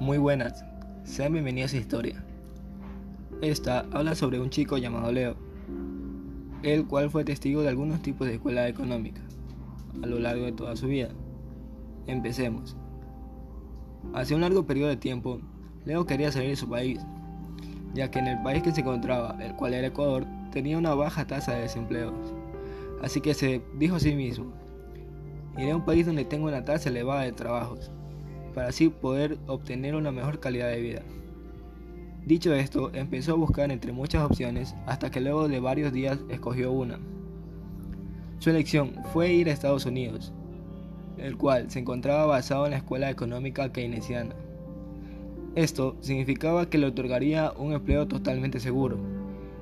Muy buenas, sean bienvenidos a Historia. Esta habla sobre un chico llamado Leo, el cual fue testigo de algunos tipos de escuela económica a lo largo de toda su vida. Empecemos. Hace un largo periodo de tiempo, Leo quería salir de su país, ya que en el país que se encontraba, el cual era Ecuador, tenía una baja tasa de desempleo. Así que se dijo a sí mismo, iré a un país donde tenga una tasa elevada de trabajos para así poder obtener una mejor calidad de vida. Dicho esto, empezó a buscar entre muchas opciones hasta que luego de varios días escogió una. Su elección fue ir a Estados Unidos, el cual se encontraba basado en la escuela económica keynesiana. Esto significaba que le otorgaría un empleo totalmente seguro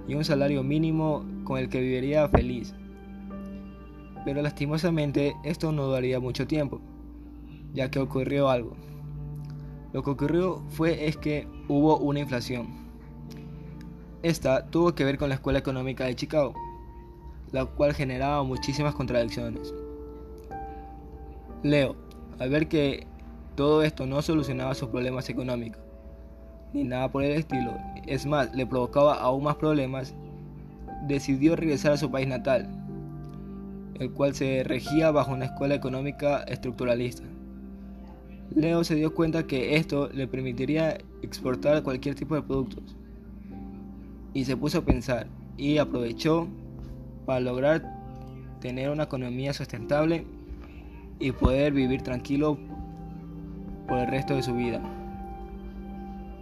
y un salario mínimo con el que viviría feliz. Pero lastimosamente esto no daría mucho tiempo ya que ocurrió algo. Lo que ocurrió fue es que hubo una inflación. Esta tuvo que ver con la Escuela Económica de Chicago, la cual generaba muchísimas contradicciones. Leo, al ver que todo esto no solucionaba sus problemas económicos, ni nada por el estilo, es más, le provocaba aún más problemas, decidió regresar a su país natal, el cual se regía bajo una escuela económica estructuralista. Leo se dio cuenta que esto le permitiría exportar cualquier tipo de productos y se puso a pensar y aprovechó para lograr tener una economía sustentable y poder vivir tranquilo por el resto de su vida.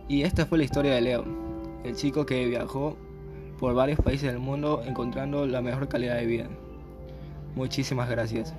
Y esta fue la historia de Leo, el chico que viajó por varios países del mundo encontrando la mejor calidad de vida. Muchísimas gracias.